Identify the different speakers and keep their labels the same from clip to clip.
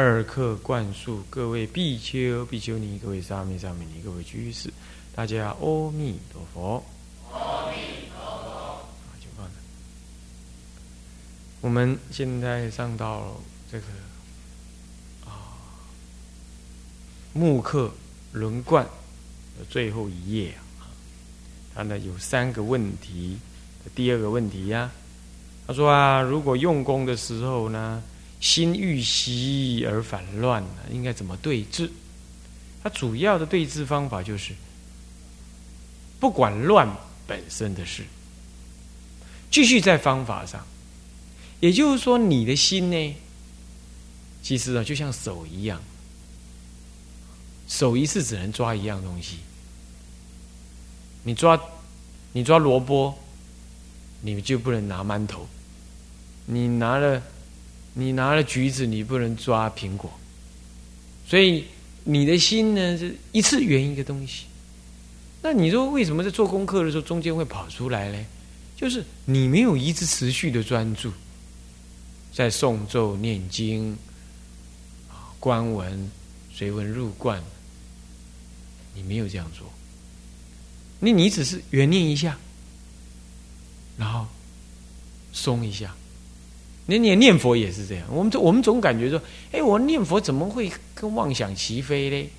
Speaker 1: 二课灌输各位比丘、比丘尼、各位沙弥、沙弥尼、各位居士，大家阿弥陀佛。阿弥陀佛。就放着。我们现在上到这个啊木刻轮冠的最后一页啊，它呢有三个问题。第二个问题呀，他说啊，如果用功的时候呢？心欲息而反乱应该怎么对治？它主要的对治方法就是，不管乱本身的事，继续在方法上。也就是说，你的心呢，其实啊，就像手一样，手一次只能抓一样东西。你抓，你抓萝卜，你就不能拿馒头。你拿了。你拿了橘子，你不能抓苹果，所以你的心呢是一次圆一个东西。那你说为什么在做功课的时候中间会跑出来呢？就是你没有一直持续的专注，在诵咒念经啊、观文、随文入观，你没有这样做。那你只是圆念一下，然后松一下。你念念佛也是这样，我们我们总感觉说，哎，我念佛怎么会跟妄想齐飞呢？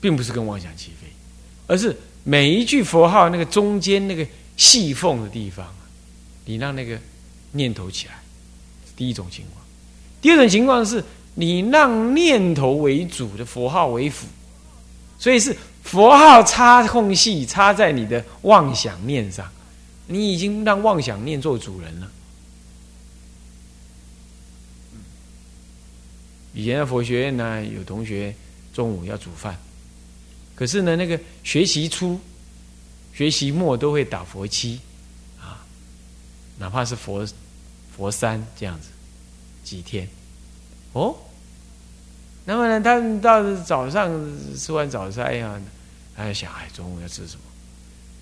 Speaker 1: 并不是跟妄想齐飞，而是每一句佛号那个中间那个细缝的地方，你让那个念头起来，第一种情况。第二种情况是你让念头为主的佛号为辅，所以是。佛号插空隙，插在你的妄想念上，你已经让妄想念做主人了。以前的佛学院呢，有同学中午要煮饭，可是呢，那个学习初、学习末都会打佛七啊，哪怕是佛佛三这样子几天，哦，那么呢，他到早上吃完早餐呀。他就想，哎，中午要吃什么？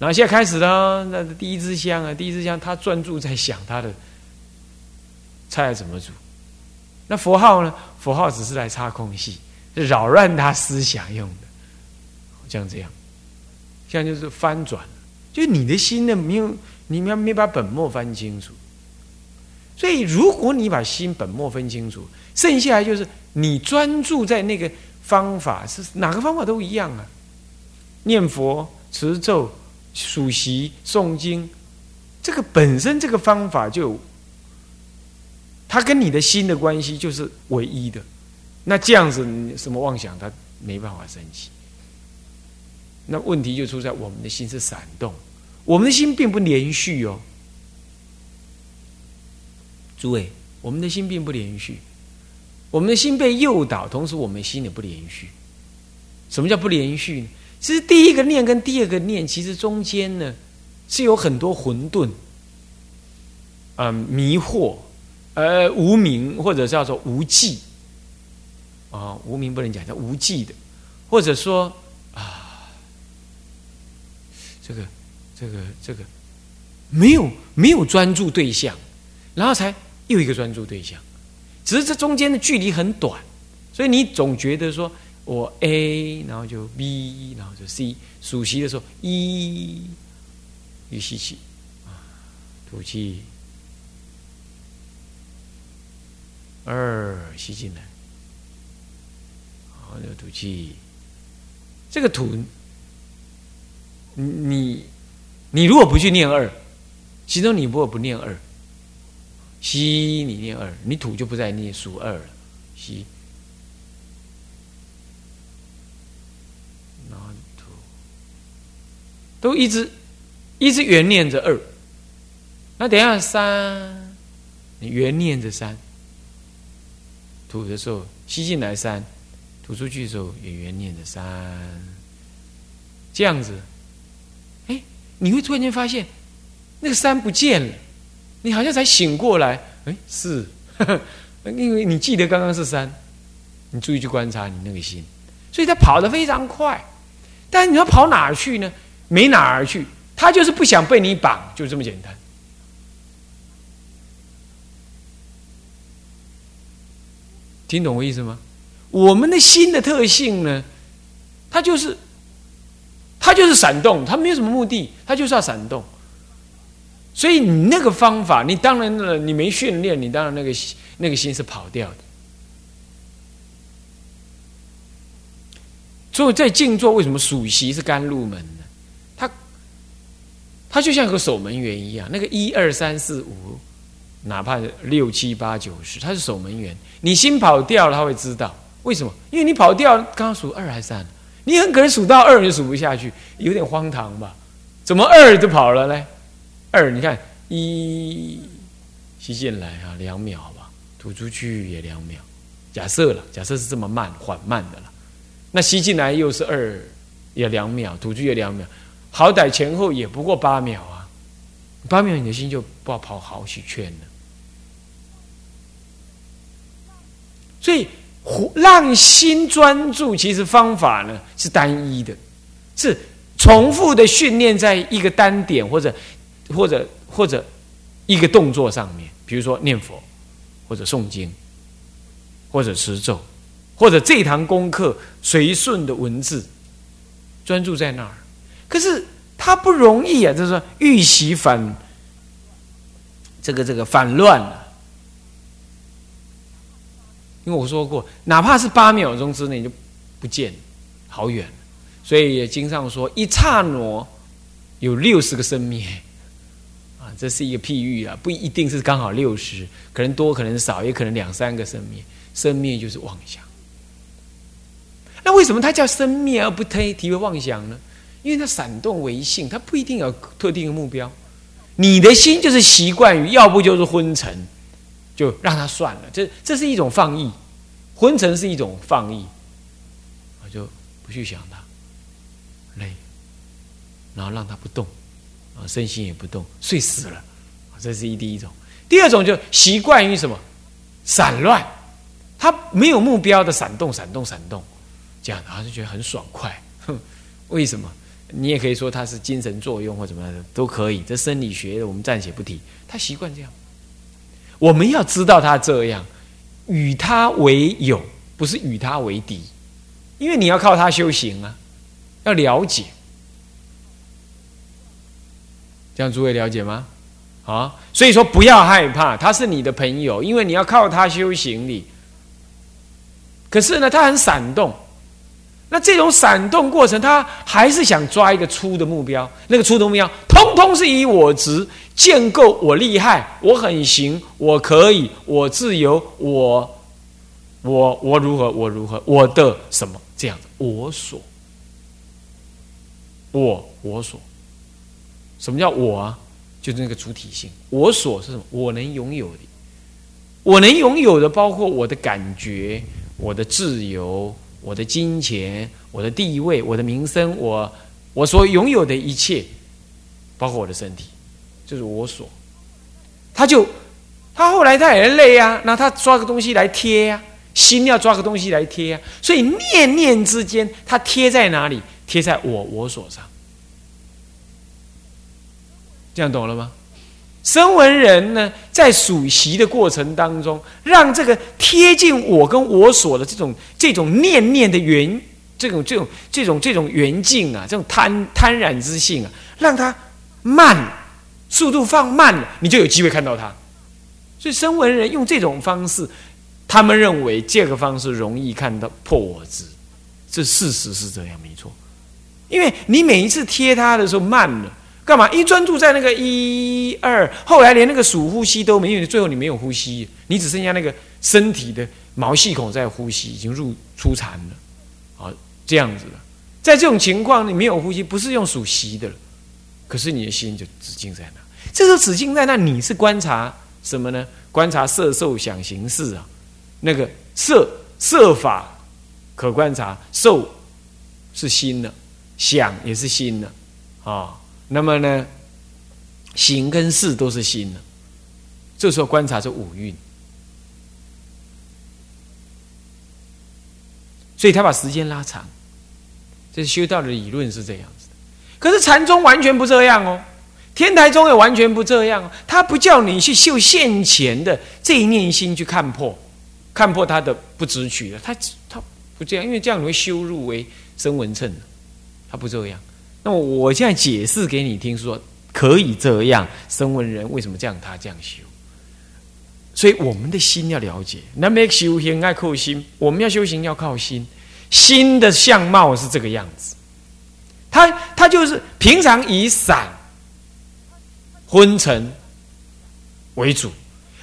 Speaker 1: 然后现在开始了，那第一支香啊，第一支香，他专注在想他的菜怎么煮。那佛号呢？佛号只是来插空隙，扰乱他思想用的，像这样，像就是翻转，就你的心呢，没有，你们没把本末翻清楚。所以，如果你把心本末分清楚，剩下来就是你专注在那个方法，是哪个方法都一样啊。念佛、持咒、数习、诵经，这个本身这个方法就，它跟你的心的关系就是唯一的。那这样子，什么妄想它没办法升起。那问题就出在我们的心是闪动，我们的心并不连续哦。诸位，我们的心并不连续，我们的心被诱导，同时我们心也不连续。什么叫不连续呢？其实第一个念跟第二个念，其实中间呢是有很多混沌、嗯迷惑、呃无名或者叫做无记啊，无名不能讲叫无记的，或者说啊，这个这个这个没有没有专注对象，然后才又一个专注对象，只是这中间的距离很短，所以你总觉得说。我 A，然后就 B，然后就 C。数息的时候，一，一吸气，啊，吐气，二吸进来，好，又吐气。这个吐，你你如果不去念二，其中你如果不念二，吸你念二，你吐就不再念数二了，吸。都一直一直原念着二，那等下三，你原念着三，吐的时候吸进来三，吐出去的时候也原念着三，这样子，哎，你会突然间发现那个三不见了，你好像才醒过来，哎，是，因为你记得刚刚是三，你注意去观察你那个心，所以他跑得非常快，但是你要跑哪儿去呢？没哪儿去，他就是不想被你绑，就这么简单。听懂我意思吗？我们的心的特性呢，它就是，它就是闪动，它没有什么目的，它就是要闪动。所以你那个方法，你当然了，你没训练，你当然那个那个心是跑掉的。所以在静坐，为什么数息是甘入门呢？它，它就像个守门员一样，那个一二三四五。哪怕六七八九十，他是守门员。你心跑掉了，他会知道为什么？因为你跑掉，刚刚数二还是三，你很可能数到二就数不下去，有点荒唐吧？怎么二就跑了呢？二，你看一吸进来啊，两秒吧，吐出去也两秒。假设了，假设是这么慢缓慢的了，那吸进来又是二，也两秒，吐出去也两秒，好歹前后也不过八秒啊，八秒你的心就不知道跑好几圈了。所以，让心专注，其实方法呢是单一的，是重复的训练在一个单点或者或者或者一个动作上面，比如说念佛，或者诵经，或者持咒，或者这堂功课随顺的文字，专注在那儿。可是他不容易啊，就是说预习反这个这个反乱了。因为我说过，哪怕是八秒钟之内就不见，好远。所以也经上说，一刹那有六十个生命，这是一个譬喻啊，不一定是刚好六十，可能多，可能少，也可能两三个生灭。生灭就是妄想。那为什么它叫生灭而不推提为妄想呢？因为它闪动为性，它不一定有特定的目标。你的心就是习惯于，要不就是昏沉。就让它算了，这这是一种放逸，昏沉是一种放逸，我就不去想它，累，然后让它不动，啊，身心也不动，睡死了，这是一第一种。第二种就习惯于什么散乱，他没有目标的闪动，闪动，闪动，这样他就觉得很爽快。哼，为什么？你也可以说他是精神作用或怎么样的都可以，这生理学我们暂且不提，他习惯这样。我们要知道他这样，与他为友，不是与他为敌，因为你要靠他修行啊，要了解，这样诸位了解吗？啊，所以说不要害怕，他是你的朋友，因为你要靠他修行你。可是呢，他很闪动。那这种闪动过程，他还是想抓一个粗的目标。那个粗的目标，通通是以我执建构，我厉害，我很行，我可以，我自由，我，我，我如何，我如何，我的什么这样子，我所，我我所，什么叫我啊？就是那个主体性。我所是什么？我能拥有的，我能拥有的，包括我的感觉，我的自由。我的金钱，我的地位，我的名声，我我所拥有的一切，包括我的身体，就是我所。他就他后来他也累啊，那他抓个东西来贴呀，心要抓个东西来贴啊，所以念念之间，他贴在哪里？贴在我我所上。这样懂了吗？声闻人呢，在数习的过程当中，让这个贴近我跟我所的这种这种念念的缘，这种这种这种这种缘境啊，这种贪贪染之性啊，让它慢，速度放慢了，你就有机会看到它。所以声闻人用这种方式，他们认为这个方式容易看到破我执，这事实是这样，没错。因为你每一次贴它的时候慢了。干嘛？一专注在那个一二，后来连那个数呼吸都没有，最后你没有呼吸，你只剩下那个身体的毛细孔在呼吸，已经入出禅了，啊，这样子了。在这种情况，你没有呼吸，不是用数息的了，可是你的心就止境在那。这时候止境在那，你是观察什么呢？观察色受想行识啊，那个色色法可观察，受是心的，想也是心的啊。那么呢，行跟事都是心的。这时候观察是五蕴，所以他把时间拉长。这是修道的理论是这样子的。可是禅宗完全不这样哦。天台宗也完全不这样，他不叫你去修现前的这一念心去看破，看破他的不执取的，他他不这样，因为这样你会修入为声闻称的，他不这样。那么我现在解释给你听，说可以这样，声闻人为什么这样，他这样修。所以我们的心要了解，那么修行爱靠心，我们要修行要靠心，心的相貌是这个样子，他他就是平常以散。昏沉为主，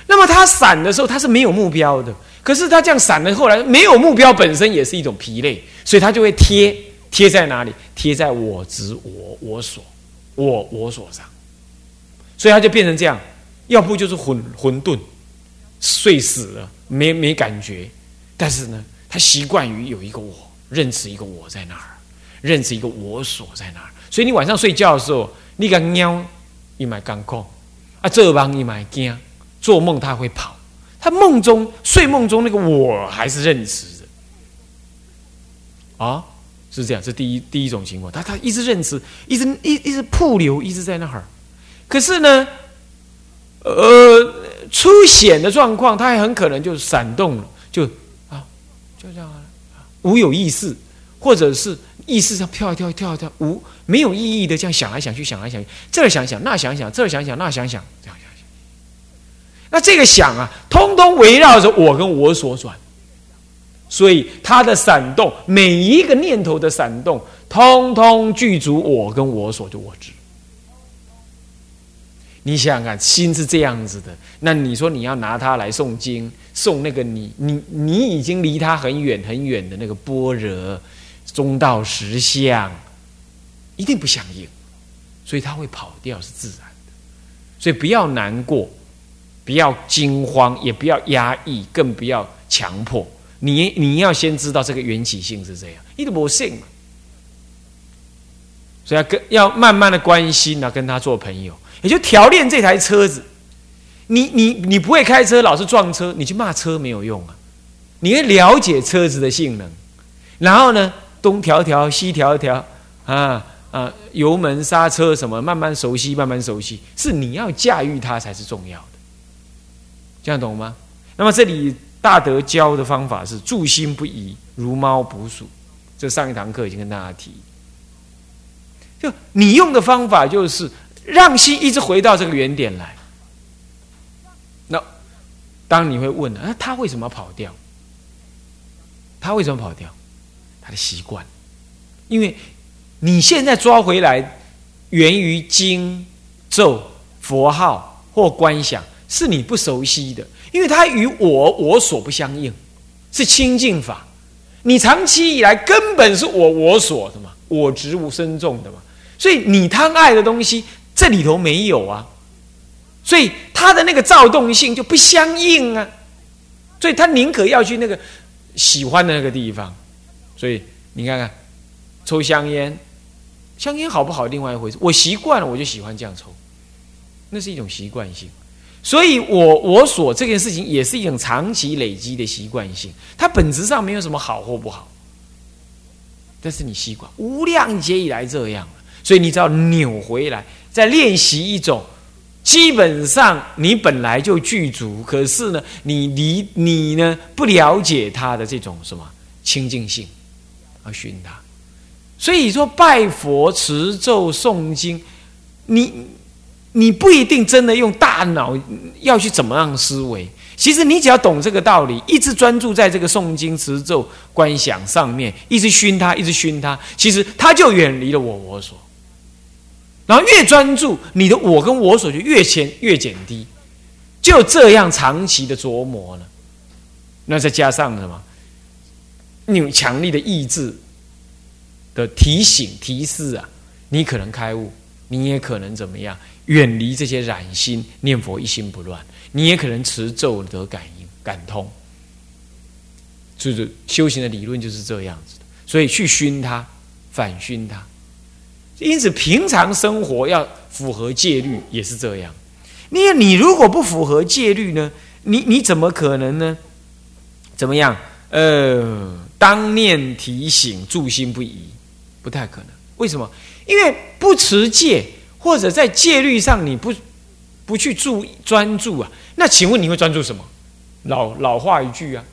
Speaker 1: 那么他散的时候，他是没有目标的。可是他这样散了，后来没有目标本身也是一种疲累，所以他就会贴贴在哪里？贴在我执我我所我我所上，所以他就变成这样。要不就是混混沌睡死了，没没感觉。但是呢，他习惯于有一个我，认识一个我在那儿，认识一个我所在那儿。所以你晚上睡觉的时候，你敢喵？一买干空啊，这帮一买惊，做梦他会跑，他梦中睡梦中那个我还是认识的啊，是这样，这第一第一种情况，他他一直认识，一直一一直瀑流，一直在那儿，可是呢，呃，出险的状况，他还很可能就闪动了，就啊，就这样啊，无有意识，或者是。意识上跳一跳，跳一跳，无没有意义的这样想来想去，想来想去，这儿想想，那想想，这儿想想，那想想，这样想想。那这个想啊，通通围绕着我跟我所转，所以它的闪动，每一个念头的闪动，通通具足我跟我所的我执。你想想看，心是这样子的，那你说你要拿它来诵经，诵那个你你你已经离它很远很远的那个般若。中道实相一定不相应，所以他会跑掉是自然的，所以不要难过，不要惊慌，也不要压抑，更不要强迫。你你要先知道这个缘起性是这样，你都不信嘛，所以要跟要慢慢的关心呢，跟他做朋友，也就调练这台车子。你你你不会开车，老是撞车，你去骂车没有用啊。你要了解车子的性能，然后呢？东调调，西调调，啊啊，油门、刹车什么，慢慢熟悉，慢慢熟悉，是你要驾驭它才是重要的，这样懂吗？那么这里大德教的方法是住心不移，如猫捕鼠。这上一堂课已经跟大家提，就你用的方法就是让心一直回到这个原点来。那当你会问了啊，他为什么跑掉？他为什么跑掉？他的习惯，因为你现在抓回来，源于经咒、佛号或观想，是你不熟悉的，因为它与我我所不相应，是清净法。你长期以来根本是我我所的嘛，我执无深重的嘛，所以你贪爱的东西这里头没有啊，所以他的那个躁动性就不相应啊，所以他宁可要去那个喜欢的那个地方。所以你看看，抽香烟，香烟好不好？另外一回事。我习惯了，我就喜欢这样抽，那是一种习惯性。所以我我所这件事情也是一种长期累积的习惯性，它本质上没有什么好或不好。但是你习惯无量劫以来这样了，所以你只要扭回来，再练习一种基本上你本来就具足，可是呢，你离你呢不了解它的这种什么清净性。而寻他，所以说拜佛、持咒、诵经，你你不一定真的用大脑要去怎么样思维。其实你只要懂这个道理，一直专注在这个诵经、持咒、观想上面，一直熏他，一直熏他，其实他就远离了我我所。然后越专注，你的我跟我所就越减越减低，就这样长期的琢磨了。那再加上什么？你有强力的意志的提醒提示啊，你可能开悟，你也可能怎么样？远离这些染心，念佛一心不乱。你也可能持咒得感应、感通。就是修行的理论就是这样子的。所以去熏它，反熏它。因此，平常生活要符合戒律，也是这样。你你如果不符合戒律呢？你你怎么可能呢？怎么样？呃，当念提醒，住心不移，不太可能。为什么？因为不持戒，或者在戒律上你不不去注专注啊？那请问你会专注什么？老老话一句啊，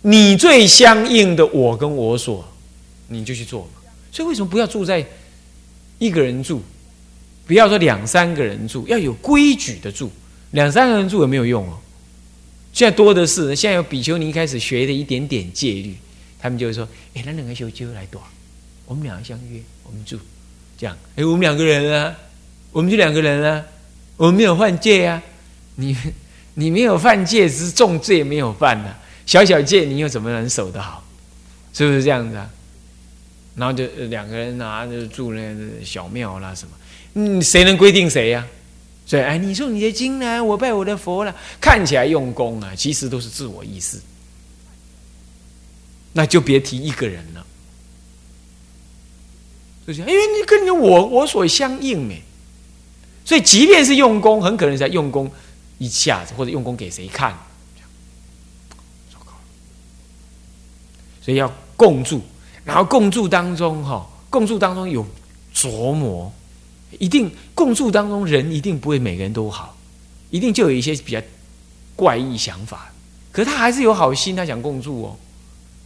Speaker 1: 你最相应的我跟我所，你就去做。所以为什么不要住在一个人住？不要说两三个人住，要有规矩的住。两三个人住也没有用哦。现在多的是，现在有比丘尼开始学的一点点戒律，他们就会说：“哎，那两个修就来躲，我们两个相约，我们住。”这样，哎，我们两个人啊，我们就两个人啊，我们没有犯戒啊。你你没有犯戒，只是重罪没有犯呢。小小戒，你又怎么能守得好？是不是这样子啊？然后就两个人啊，就住那小庙啦什么。嗯，谁能规定谁呀？所以，哎，你说你的经呢？我拜我的佛了，看起来用功啊，其实都是自我意识。那就别提一个人了。就是因为你跟你我我所相应哎，所以即便是用功，很可能在用功一下子，或者用功给谁看，所以要共住，然后共住当中哈，共住当中有琢磨，一定共住当中人一定不会每个人都好，一定就有一些比较怪异想法，可是他还是有好心，他想共住哦，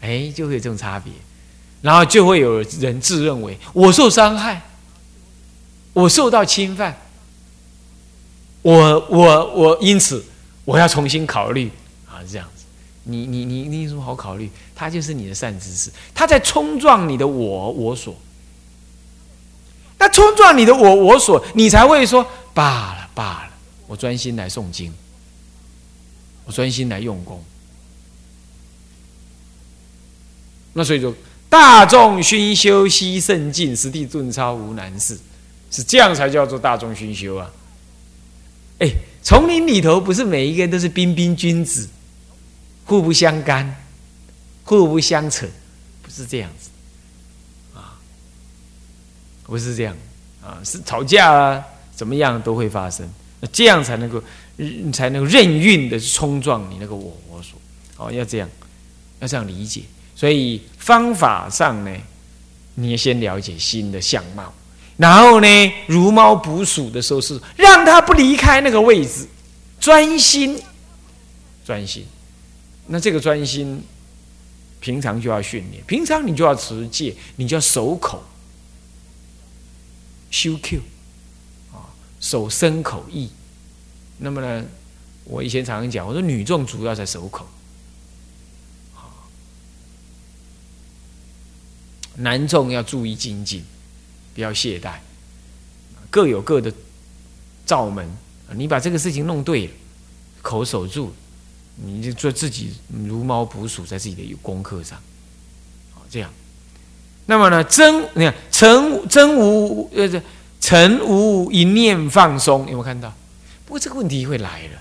Speaker 1: 哎，就会有这种差别。然后就会有人自认为我受伤害，我受到侵犯，我我我因此我要重新考虑啊，这样子，你你你你有什么好考虑？他就是你的善知识，他在冲撞你的我我所，那冲撞你的我我所，你才会说罢了罢了，我专心来诵经，我专心来用功，那所以说。大众熏修悉圣境，实地顿超无难事，是这样才叫做大众熏修啊！哎，丛林里头不是每一个人都是彬彬君子，互不相干，互不相扯，不是这样子。啊，不是这样啊，是吵架啊，怎么样都会发生，那这样才能够，你才能够任运的冲撞你那个我我所，哦，要这样，要这样理解。所以方法上呢，你要先了解心的相貌，然后呢，如猫捕鼠的时候是让它不离开那个位置，专心，专心。那这个专心，平常就要训练，平常你就要持戒，你就要守口，修 Q，啊，守身口意。那么呢，我以前常常讲，我说女众主要在守口。男众要注意精进，不要懈怠，各有各的罩门。你把这个事情弄对了，口守住，你就做自己如猫捕鼠，在自己的功课上。好，这样。那么呢，真你看，诚真无呃，诚无一念放松，有没有看到？不过这个问题会来了，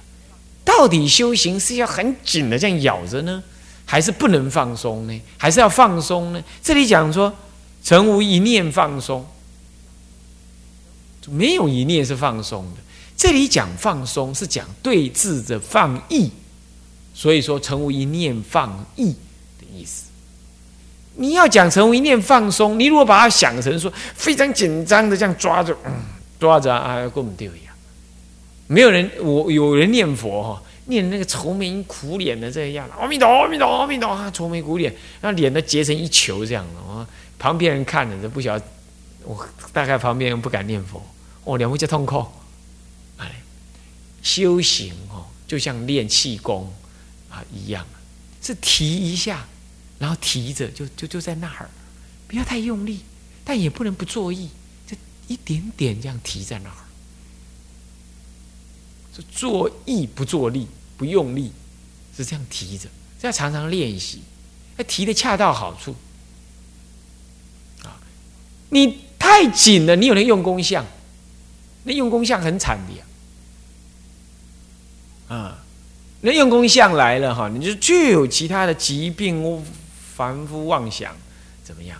Speaker 1: 到底修行是要很紧的这样咬着呢？还是不能放松呢？还是要放松呢？这里讲说，诚无一念放松，没有一念是放松的。这里讲放松是讲对峙着放逸，所以说成无一念放逸的意思。你要讲成无一念放松，你如果把它想成说非常紧张的这样抓着，抓着啊，跟我们丢一样。没有人，我有人念佛哈。念那个愁眉苦脸的这样，阿弥陀阿弥陀阿弥陀啊，愁眉苦脸，那脸都结成一球这样的哦。旁边人看着都不晓得，我大概旁边人不敢念佛，哦，两位在痛苦。哎，修行哦，就像练气功啊一样，是提一下，然后提着就就就在那儿，不要太用力，但也不能不作意，就一点点这样提在那儿，是作意不作力。不用力，是这样提着，这要常常练习，要提的恰到好处。啊，你太紧了，你有人用功相，那用功相很惨的呀，啊，那用功相来了哈，你就具有其他的疾病、凡夫妄想，怎么样？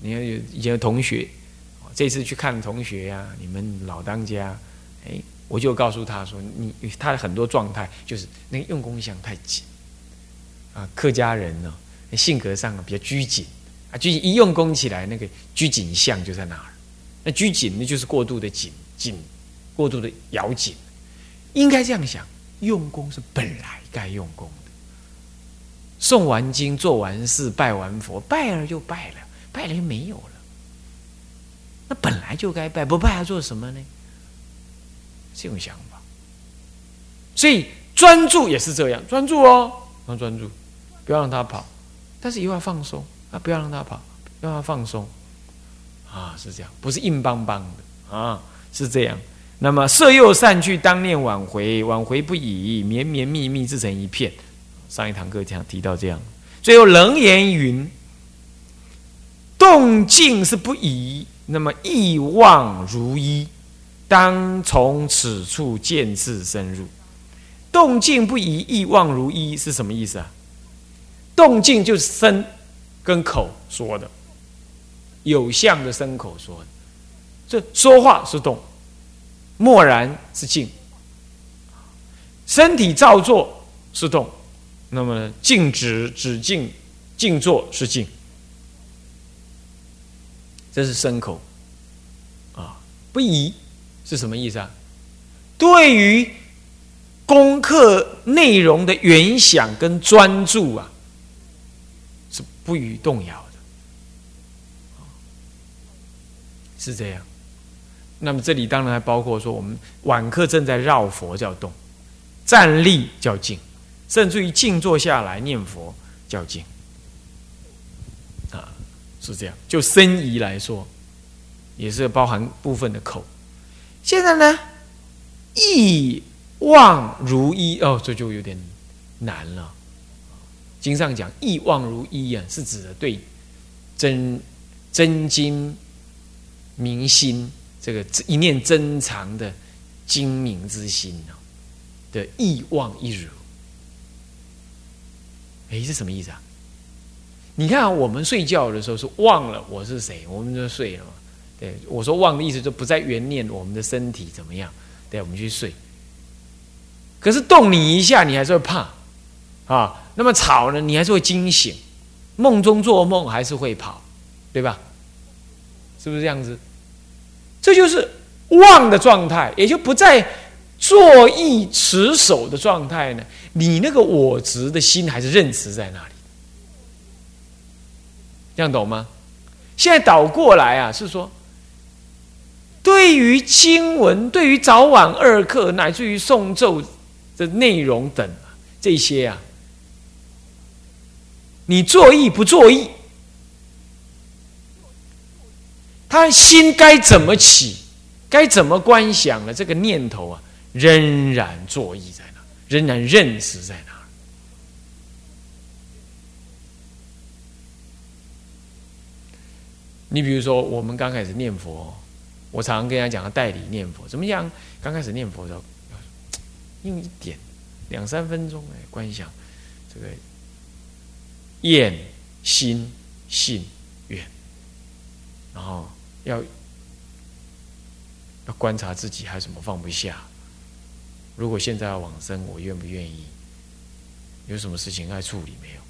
Speaker 1: 你看有以前的同学，这次去看同学呀，你们老当家，哎，我就告诉他说，你他的很多状态就是那个用功相太紧，啊，客家人呢性格上比较拘谨，啊，拘谨一用功起来，那个拘谨相就在哪儿？那拘谨那就是过度的紧紧，过度的咬紧，应该这样想，用功是本来该用功的，诵完经、做完事、拜完佛，拜了就拜了。拜了就没有了，那本来就该拜，不拜还做什么呢？这种想法，所以专注也是这样，专注哦，要专注，不要让他跑，但是又要放松啊，不要让他跑，要他放松啊，是这样，不是硬邦邦的啊，是这样。那么色诱散去，当念挽回，挽回不已，绵绵密密自成一片。上一堂课讲提到这样，最后楞严云。动静是不移，那么意望如一，当从此处渐次深入。动静不移，意望如一是什么意思啊？动静就是身跟口说的，有相的身口说。这说话是动，默然是静，身体照做是动，那么静止止静静坐是静。这是牲口，啊，不疑是什么意思啊？对于功课内容的原想跟专注啊，是不予动摇的，是这样。那么这里当然还包括说，我们晚课正在绕佛叫动，站立叫静，甚至于静坐下来念佛叫静。啊是这样，就身仪来说，也是包含部分的口。现在呢，意望如一哦，这就有点难了。经上讲意望如一啊，是指的对真真经明心这个一念珍藏的精明之心啊的意望一如。哎，是什么意思啊？你看，我们睡觉的时候是忘了我是谁，我们就睡了嘛。对，我说忘的意思就不再缘念我们的身体怎么样，对，我们去睡。可是动你一下，你还是会怕啊。那么吵呢，你还是会惊醒，梦中做梦还是会跑，对吧？是不是这样子？这就是忘的状态，也就不再坐意持守的状态呢。你那个我执的心还是认识在那里。这样懂吗？现在倒过来啊，是说，对于经文，对于早晚二课，乃至于诵咒的内容等这些啊，你作意不作意，他心该怎么起，该怎么观想的这个念头啊，仍然作意在那，仍然认识在那。你比如说，我们刚开始念佛，我常常跟人家讲，代理念佛怎么样？刚开始念佛的时候，用一点两三分钟哎，观想这个愿心信愿，然后要要观察自己还有什么放不下。如果现在要往生，我愿不愿意？有什么事情爱处理没有？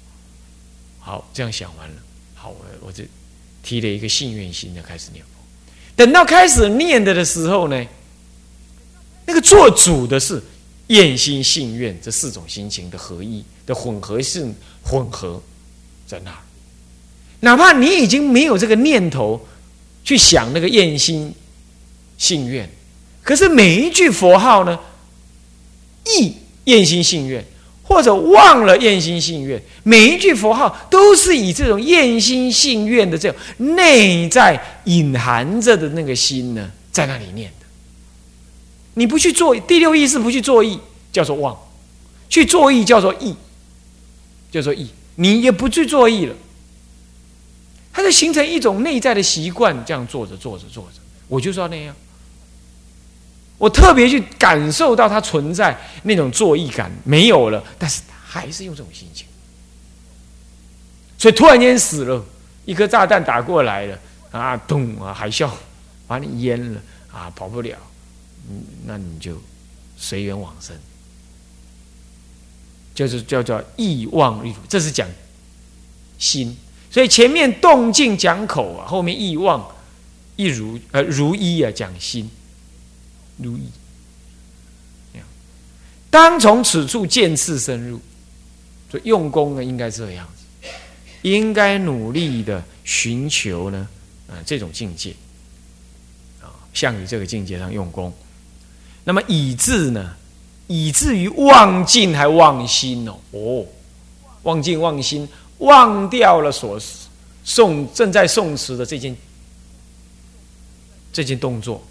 Speaker 1: 好，这样想完了，好，我我这。提了一个信愿心的开始念佛，等到开始念的的时候呢，那个做主的是愿心信愿这四种心情的合一的混合性混合在那，哪怕你已经没有这个念头去想那个愿心信愿，可是每一句佛号呢，意愿心信愿。或者忘了愿心信愿，每一句佛号都是以这种愿心信愿的这种内在隐含着的那个心呢，在那里念的。你不去做第六意识，不去做意，叫做忘；去做意叫做意，叫做意。你也不去做意了，他就形成一种内在的习惯，这样做着做着做着，我就是要那样，我特别去感受到它存在那种作意感没有了，但是还是用这种心情。所以突然间死了，一颗炸弹打过来了啊，咚啊，海啸把你淹了啊，跑不了，嗯，那你就随缘往生，就是叫做意妄一如，这是讲心。所以前面动静讲口啊，后面意妄一如呃如一啊讲心如一。当从此处渐次深入，所以用功呢应该这样子，应该努力的寻求呢啊这种境界啊，向于这个境界上用功。那么以至呢，以至于忘尽还忘心哦哦，忘尽忘心。忘掉了所诵正在送词的这件这件动作，